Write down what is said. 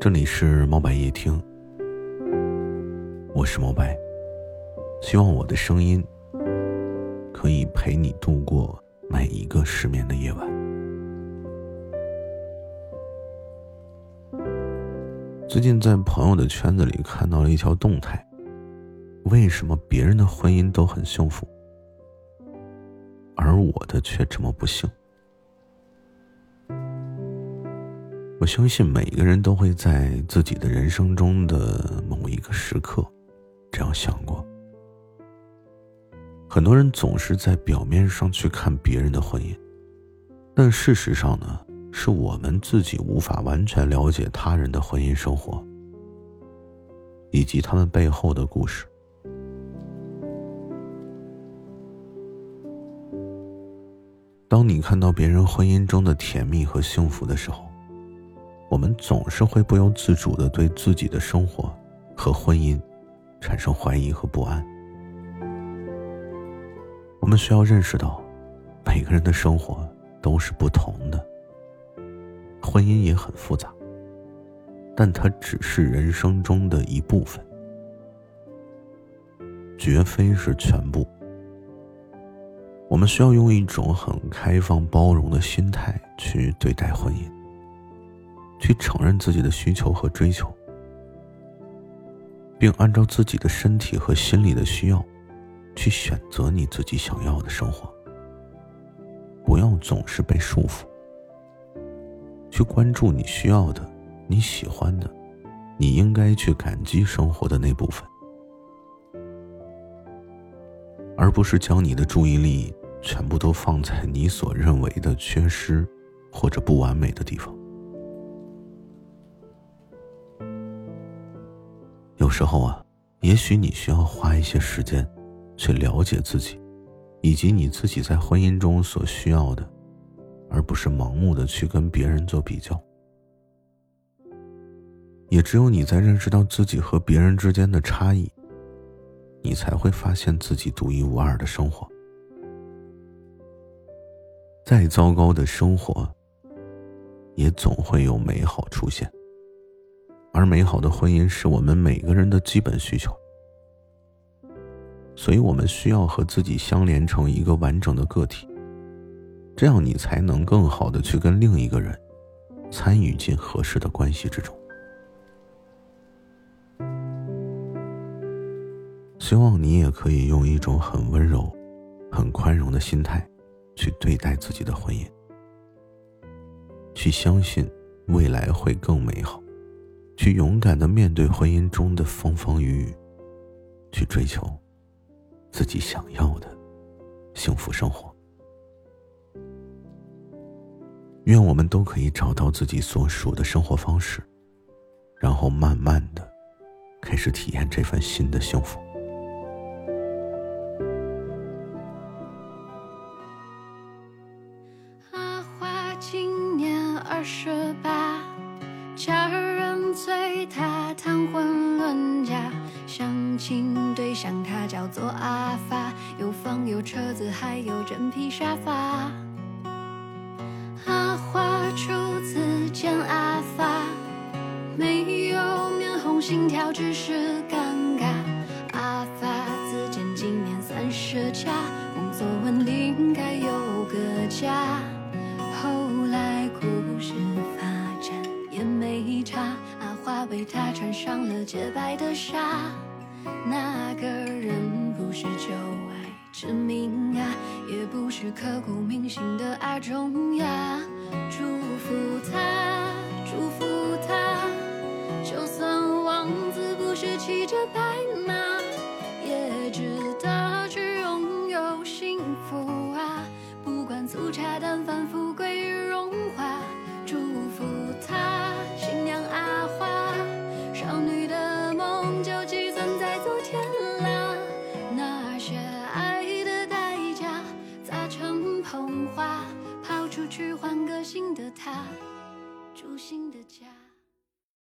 这里是猫白夜听，我是猫白，希望我的声音可以陪你度过每一个失眠的夜晚。最近在朋友的圈子里看到了一条动态：为什么别人的婚姻都很幸福，而我的却这么不幸？我相信每个人都会在自己的人生中的某一个时刻，这样想过。很多人总是在表面上去看别人的婚姻，但事实上呢，是我们自己无法完全了解他人的婚姻生活，以及他们背后的故事。当你看到别人婚姻中的甜蜜和幸福的时候，我们总是会不由自主的对自己的生活和婚姻产生怀疑和不安。我们需要认识到，每个人的生活都是不同的，婚姻也很复杂，但它只是人生中的一部分，绝非是全部。我们需要用一种很开放、包容的心态去对待婚姻。去承认自己的需求和追求，并按照自己的身体和心理的需要，去选择你自己想要的生活。不要总是被束缚，去关注你需要的、你喜欢的、你应该去感激生活的那部分，而不是将你的注意力全部都放在你所认为的缺失或者不完美的地方。有时候啊，也许你需要花一些时间，去了解自己，以及你自己在婚姻中所需要的，而不是盲目的去跟别人做比较。也只有你在认识到自己和别人之间的差异，你才会发现自己独一无二的生活。再糟糕的生活，也总会有美好出现。而美好的婚姻是我们每个人的基本需求，所以我们需要和自己相连成一个完整的个体，这样你才能更好的去跟另一个人参与进合适的关系之中。希望你也可以用一种很温柔、很宽容的心态去对待自己的婚姻，去相信未来会更美好。去勇敢的面对婚姻中的风风雨雨，去追求自己想要的幸福生活。愿我们都可以找到自己所属的生活方式，然后慢慢的开始体验这份新的幸福。阿花今年二十八，家人。随他谈婚论嫁，相亲对象他叫做阿发，有房有车子，还有真皮沙发。阿花初次见阿发，没有面红心跳，只是尴尬。阿发自荐今年三十加，工作稳定，该有个家。后来故事发也没差，阿花为他穿上了洁白的纱。那个人不是旧爱之名啊，也不是刻骨铭心的阿忠呀。祝福他，祝福他，就算王子不是骑着白马，也知道。去换个新的他，住新的家。